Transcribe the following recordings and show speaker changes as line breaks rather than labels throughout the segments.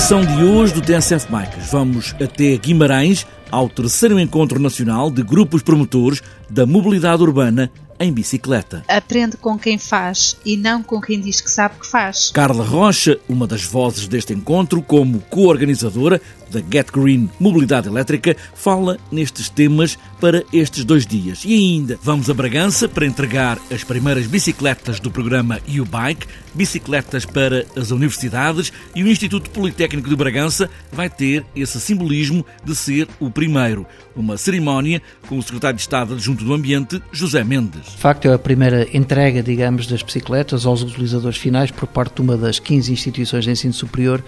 edição de hoje do TSF Bikes, vamos até Guimarães ao terceiro encontro nacional de grupos promotores da mobilidade urbana em bicicleta.
Aprende com quem faz e não com quem diz que sabe que faz.
Carla Rocha, uma das vozes deste encontro, como co-organizadora da Get Green Mobilidade Elétrica, fala nestes temas para estes dois dias. E ainda vamos a Bragança para entregar as primeiras bicicletas do programa U-Bike, bicicletas para as universidades, e o Instituto Politécnico de Bragança vai ter esse simbolismo de ser o primeiro. Uma cerimónia com o secretário de Estado adjunto do Ambiente, José Mendes.
De facto, é a primeira entrega, digamos, das bicicletas aos utilizadores finais por parte de uma das 15 instituições de ensino superior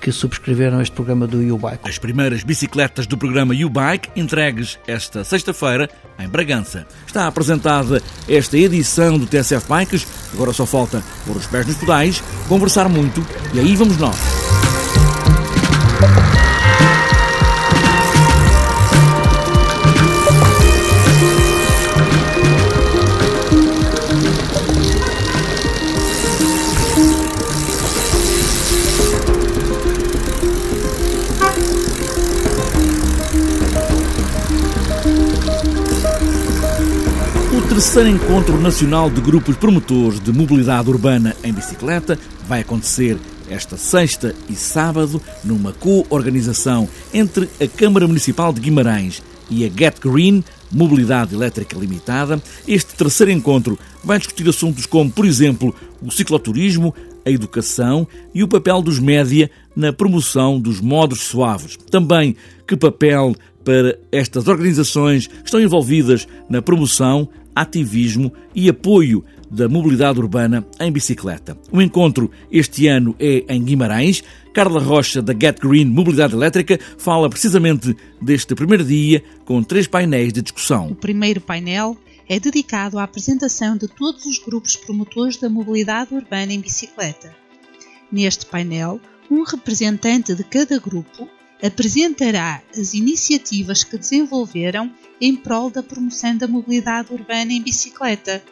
que subscreveram este programa do U-Bike.
As primeiras bicicletas do programa U-Bike entregues esta sexta-feira em Bragança. Está apresentada esta edição do TSF Bikes, agora só falta pôr os pés nos pedais, conversar muito e aí vamos nós. Terceiro encontro nacional de grupos promotores de mobilidade urbana em bicicleta vai acontecer esta sexta e sábado numa co-organização entre a Câmara Municipal de Guimarães e a Get Green Mobilidade Elétrica Limitada. Este terceiro encontro vai discutir assuntos como, por exemplo, o cicloturismo, a educação e o papel dos média na promoção dos modos suaves. Também que papel para estas organizações estão envolvidas na promoção, ativismo e apoio da mobilidade urbana em bicicleta. O encontro este ano é em Guimarães. Carla Rocha, da Get Green Mobilidade Elétrica, fala precisamente deste primeiro dia com três painéis de discussão.
O primeiro painel é dedicado à apresentação de todos os grupos promotores da mobilidade urbana em bicicleta. Neste painel, um representante de cada grupo apresentará as iniciativas que desenvolveram em prol da promoção da mobilidade urbana em bicicleta.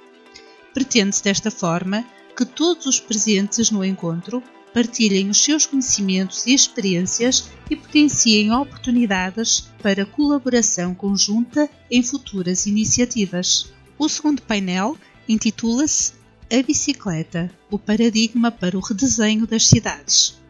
Pretende-se desta forma que todos os presentes no encontro partilhem os seus conhecimentos e experiências e potenciem oportunidades para colaboração conjunta em futuras iniciativas. O segundo painel intitula-se A Bicicleta o paradigma para o redesenho das cidades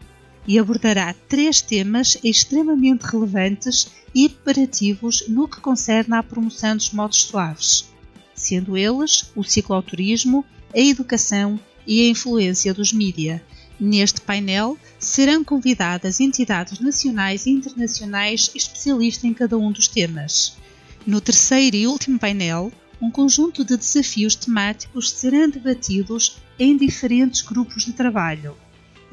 e abordará três temas extremamente relevantes e imperativos no que concerne à promoção dos modos suaves, sendo eles o cicloturismo, a educação e a influência dos mídia. Neste painel serão convidadas entidades nacionais e internacionais especialistas em cada um dos temas. No terceiro e último painel, um conjunto de desafios temáticos serão debatidos em diferentes grupos de trabalho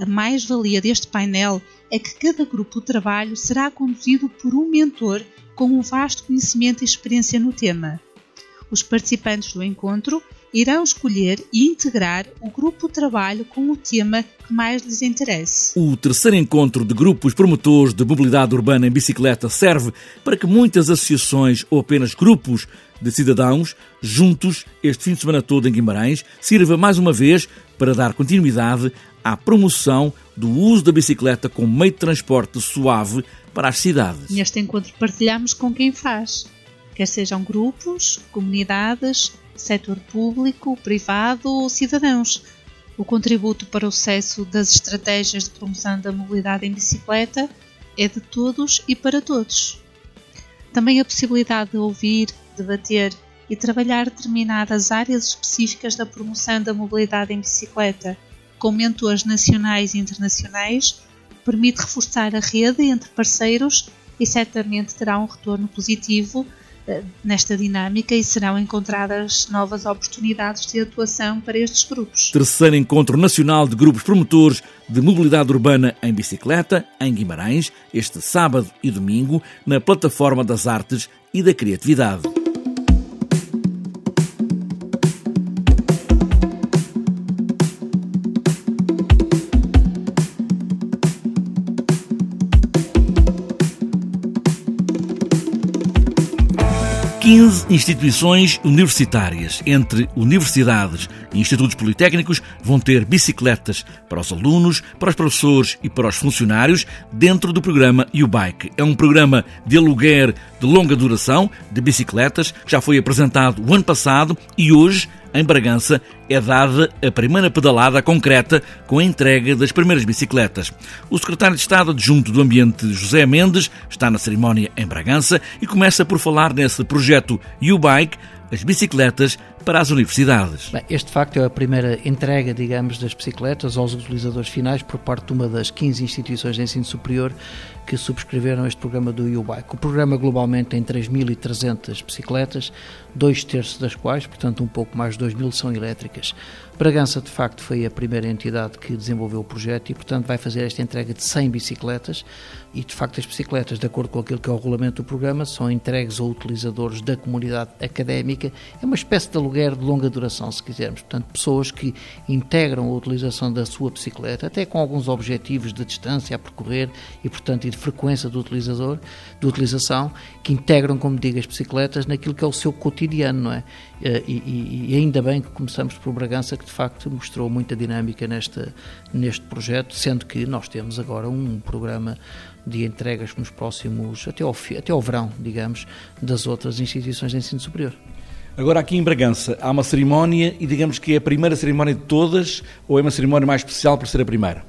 a mais-valia deste painel é que cada grupo de trabalho será conduzido por um mentor com um vasto conhecimento e experiência no tema. Os participantes do encontro irão escolher e integrar o grupo de trabalho com o tema que mais lhes interesse.
O terceiro encontro de grupos promotores de mobilidade urbana em bicicleta serve para que muitas associações ou apenas grupos de cidadãos, juntos este fim de semana todo em Guimarães, sirva mais uma vez para dar continuidade à promoção do uso da bicicleta como meio de transporte suave para as cidades.
Neste encontro partilhamos com quem faz, quer sejam grupos, comunidades, setor público, privado ou cidadãos. O contributo para o sucesso das estratégias de promoção da mobilidade em bicicleta é de todos e para todos. Também a possibilidade de ouvir, debater e trabalhar determinadas áreas específicas da promoção da mobilidade em bicicleta com mentores nacionais e internacionais, permite reforçar a rede entre parceiros e certamente terá um retorno positivo eh, nesta dinâmica e serão encontradas novas oportunidades de atuação para estes grupos.
Terceiro Encontro Nacional de Grupos Promotores de Mobilidade Urbana em Bicicleta, em Guimarães, este sábado e domingo, na Plataforma das Artes e da Criatividade. 15 instituições universitárias, entre universidades e institutos politécnicos, vão ter bicicletas para os alunos, para os professores e para os funcionários dentro do programa U-Bike. É um programa de aluguer de longa duração de bicicletas que já foi apresentado o ano passado e hoje em Bragança, é dada a primeira pedalada concreta com a entrega das primeiras bicicletas. O secretário de Estado adjunto do Ambiente, José Mendes, está na cerimónia em Bragança e começa por falar nesse projeto U-Bike, as bicicletas para as universidades.
Bem, este de facto é a primeira entrega, digamos, das bicicletas aos utilizadores finais por parte de uma das 15 instituições de ensino superior que subscreveram este programa do U-Bike. O programa globalmente tem 3.300 bicicletas, dois terços das quais, portanto um pouco mais de 2.000, são elétricas. Bragança, de facto, foi a primeira entidade que desenvolveu o projeto e, portanto, vai fazer esta entrega de 100 bicicletas e, de facto, as bicicletas, de acordo com aquilo que é o regulamento do programa, são entregues a utilizadores da comunidade académica. É uma espécie de aluguer de longa duração, se quisermos. Portanto, pessoas que integram a utilização da sua bicicleta, até com alguns objetivos de distância a percorrer e, portanto, e de frequência do utilizador, de utilização, que integram, como digo, as bicicletas naquilo que é o seu cotidiano, não é? Eh, e, e, e ainda bem que começamos por Bragança, que de facto mostrou muita dinâmica nesta, neste projeto, sendo que nós temos agora um programa de entregas nos próximos, até ao, até ao verão, digamos, das outras instituições de ensino superior.
Agora, aqui em Bragança, há uma cerimónia e digamos que é a primeira cerimónia de todas ou é uma cerimónia mais especial por ser a primeira?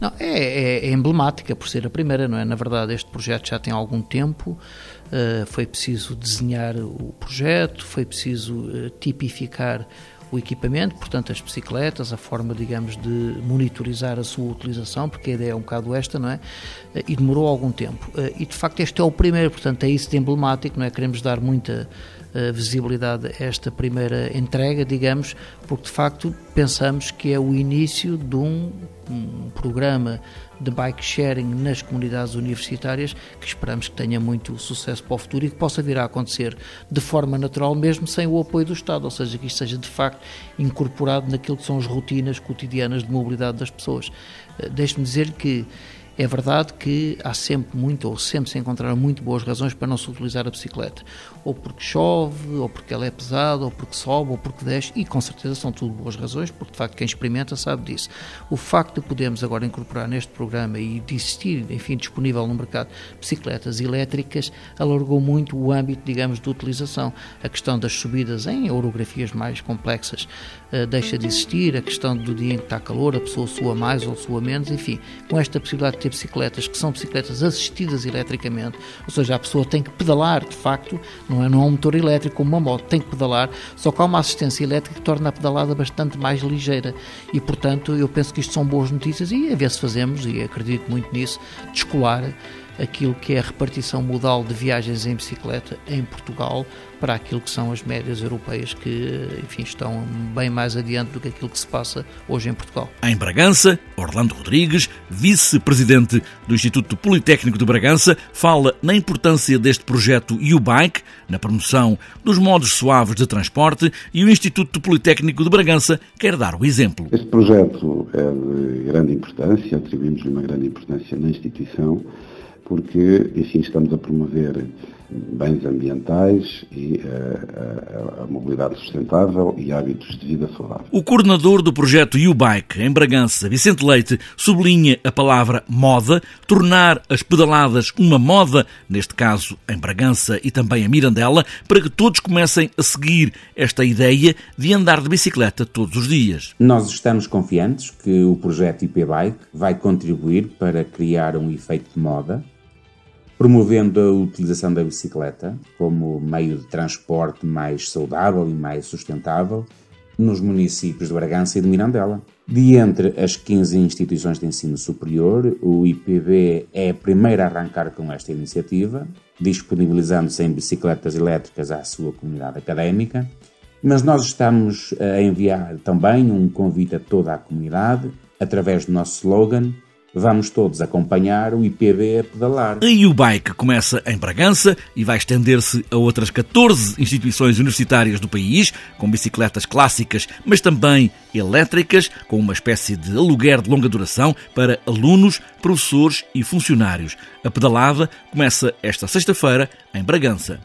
Não, é, é, é, emblemática por ser a primeira, não é? Na verdade, este projeto já tem algum tempo, uh, foi preciso desenhar o projeto, foi preciso uh, tipificar o equipamento, portanto as bicicletas, a forma, digamos, de monitorizar a sua utilização, porque a ideia é um bocado esta, não é? E demorou algum tempo. E de facto este é o primeiro, portanto é isso de emblemático, não é? Queremos dar muita visibilidade a esta primeira entrega, digamos, porque de facto pensamos que é o início de um, um programa de bike sharing nas comunidades universitárias que esperamos que tenha muito sucesso para o futuro e que possa vir a acontecer de forma natural, mesmo sem o apoio do Estado, ou seja, que isto seja de facto incorporado naquilo que são as rotinas cotidianas de mobilidade das pessoas. Eh, deixe-me dizer que é verdade que há sempre muito, ou sempre se encontraram muito boas razões para não se utilizar a bicicleta. Ou porque chove, ou porque ela é pesada, ou porque sobe, ou porque desce, e com certeza são tudo boas razões, porque de facto quem experimenta sabe disso. O facto de podermos agora incorporar neste programa e de existir, enfim, disponível no mercado bicicletas elétricas, alargou muito o âmbito, digamos, de utilização. A questão das subidas em orografias mais complexas uh, deixa de existir, a questão do dia em que está calor, a pessoa sua mais ou sua menos, enfim, com esta possibilidade de ter bicicletas que são bicicletas assistidas eletricamente, ou seja, a pessoa tem que pedalar, de facto, não é, não é um motor elétrico como uma moto, tem que pedalar, só que há uma assistência elétrica que torna a pedalada bastante mais ligeira. E, portanto, eu penso que isto são boas notícias e a ver se fazemos, e acredito muito nisso, descolar aquilo que é a repartição modal de viagens em bicicleta em Portugal para aquilo que são as médias europeias que, enfim, estão bem mais adiante do que aquilo que se passa hoje em Portugal.
Em Bragança, Orlando Rodrigues, vice-presidente do Instituto Politécnico de Bragança, fala na importância deste projeto U-Bike, na promoção dos modos suaves de transporte e o Instituto Politécnico de Bragança quer dar o exemplo.
Este projeto é de grande importância, atribuímos-lhe uma grande importância na instituição porque, enfim, estamos a promover bens ambientais e a, eh, a, a, mobilidade sustentável e hábitos de vida saudável.
O coordenador do projeto U-Bike em Bragança, Vicente Leite, sublinha a palavra moda, tornar as pedaladas uma moda, neste caso em Bragança e também em Mirandela, para que todos comecem a seguir esta ideia de andar de bicicleta todos os dias.
Nós estamos confiantes que o projeto IP-Bike vai contribuir para criar um efeito de moda promovendo a utilização da bicicleta como meio de transporte mais saudável e mais sustentável nos municípios de Bragança e de Mirandela. De entre as 15 instituições de ensino superior, o IPB é a primeira a arrancar com esta iniciativa, disponibilizando 100 bicicletas elétricas à sua comunidade académica, mas nós estamos a enviar também um convite a toda a comunidade, através do nosso slogan Vamos todos acompanhar o IPB a pedalar.
E o bike começa em Bragança e vai estender-se a outras 14 instituições universitárias do país, com bicicletas clássicas, mas também elétricas, com uma espécie de aluguer de longa duração para alunos, professores e funcionários. A pedalada começa esta sexta-feira em Bragança.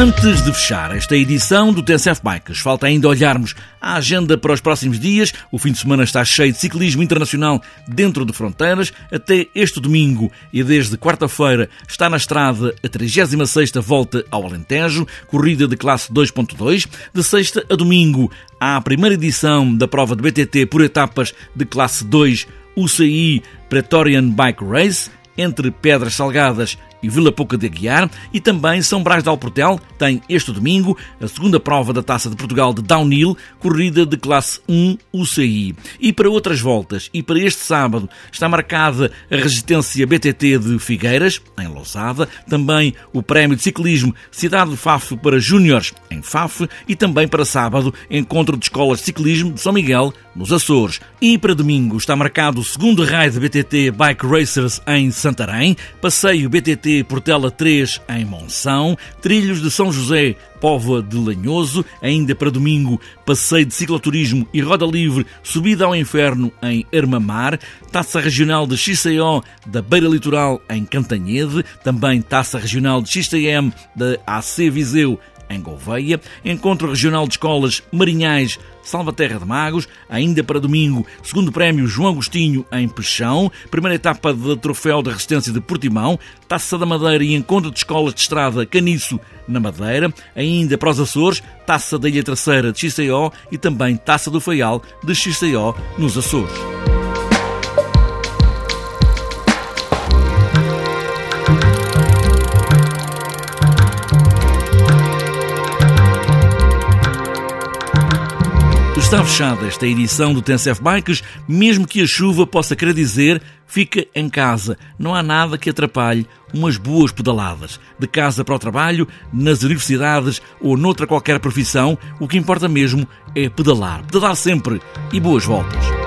Antes de fechar esta edição do TSF Bikes, falta ainda olharmos a agenda para os próximos dias. O fim de semana está cheio de ciclismo internacional dentro de fronteiras. Até este domingo e desde quarta-feira está na estrada a 36ª Volta ao Alentejo, corrida de classe 2.2. De sexta a domingo há a primeira edição da prova de BTT por etapas de classe 2 UCI Praetorian Bike Race entre Pedras Salgadas e Vila Pouca de Aguiar e também São Brás de Alportel tem este domingo a segunda prova da Taça de Portugal de Downhill, corrida de classe 1 UCI. E para outras voltas e para este sábado está marcada a resistência BTT de Figueiras, em Lousada, também o Prémio de Ciclismo Cidade de Faf para Júniores, em Faf, e também para sábado, encontro de escolas de ciclismo de São Miguel, nos Açores. E para domingo está marcado o segundo raio de BTT Bike Racers em Santarém, passeio BTT Portela 3 em Monção, Trilhos de São José, Póvoa de Lanhoso, ainda para domingo, passeio de cicloturismo e roda livre, subida ao inferno em Armamar, Taça Regional de XCO da Beira Litoral em Cantanhede, também Taça Regional de XTM da AC Viseu em Gouveia, Encontro Regional de Escolas Marinhais Salvaterra de Magos, ainda para domingo, segundo prémio João Agostinho em Peixão, primeira etapa do Troféu da Resistência de Portimão, Taça da Madeira e Encontro de Escolas de Estrada Caniço na Madeira, ainda para os Açores, Taça da Ilha Terceira de XCO e também Taça do Faial de XCO nos Açores. Está fechada esta edição do TNCF Bikes, mesmo que a chuva possa querer dizer fica em casa. Não há nada que atrapalhe umas boas pedaladas. De casa para o trabalho, nas universidades ou noutra qualquer profissão, o que importa mesmo é pedalar. Pedalar sempre e boas voltas.